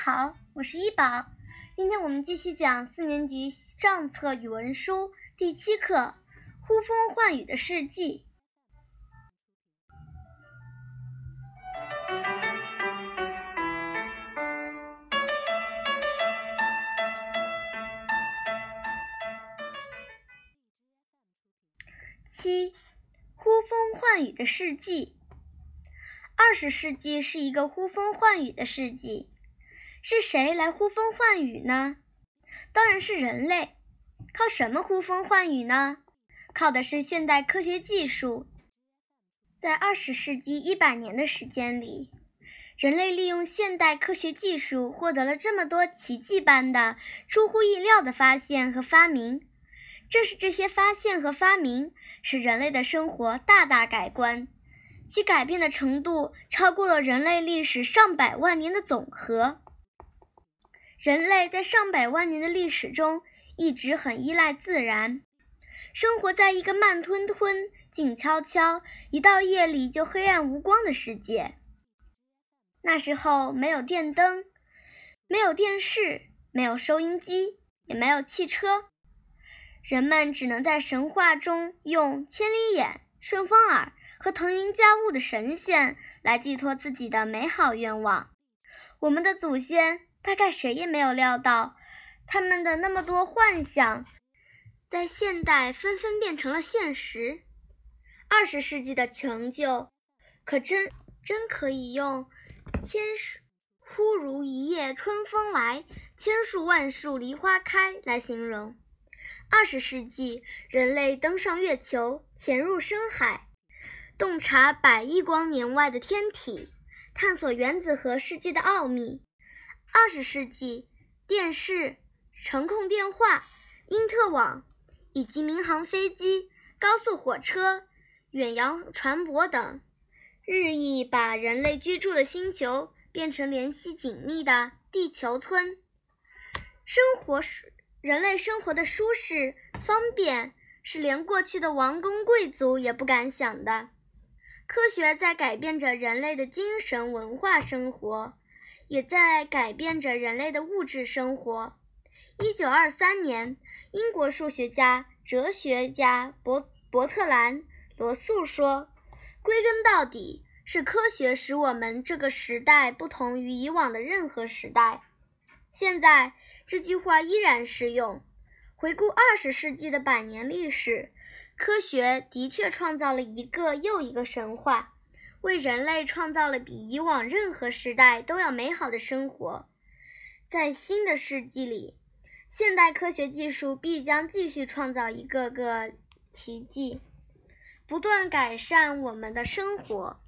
好我是一宝。今天我们继续讲四年级上册语文书第七课《呼风唤雨的世纪》。七，呼风唤雨的世纪。二十世纪是一个呼风唤雨的世纪，是谁来呼风唤雨呢？当然是人类。靠什么呼风唤雨呢？靠的是现代科学技术。在二十世纪一百年的时间里，人类利用现代科学技术获得了这么多奇迹般的、出乎意料的发现和发明。正是这些发现和发明，使人类的生活大大改观。其改变的程度超过了人类历史上百万年的总和。人类在上百万年的历史中一直很依赖自然，生活在一个慢吞吞、静悄悄、一到夜里就黑暗无光的世界。那时候没有电灯，没有电视，没有收音机，也没有汽车，人们只能在神话中用千里眼、顺风耳。和腾云驾雾的神仙来寄托自己的美好愿望。我们的祖先大概谁也没有料到，他们的那么多幻想，在现代纷纷变成了现实。二十世纪的成就，可真真可以用“千树忽如一夜春风来，千树万树梨花开”来形容。二十世纪，人类登上月球，潜入深海。洞察百亿光年外的天体，探索原子核世界的奥秘。二十世纪，电视、程控电话、因特网以及民航飞机、高速火车、远洋船舶等，日益把人类居住的星球变成联系紧密的地球村。生活是人类生活的舒适方便，是连过去的王公贵族也不敢想的。科学在改变着人类的精神文化生活，也在改变着人类的物质生活。一九二三年，英国数学家、哲学家伯伯特兰·罗素说：“归根到底，是科学使我们这个时代不同于以往的任何时代。”现在，这句话依然适用。回顾二十世纪的百年历史。科学的确创造了一个又一个神话，为人类创造了比以往任何时代都要美好的生活。在新的世纪里，现代科学技术必将继续创造一个个奇迹，不断改善我们的生活。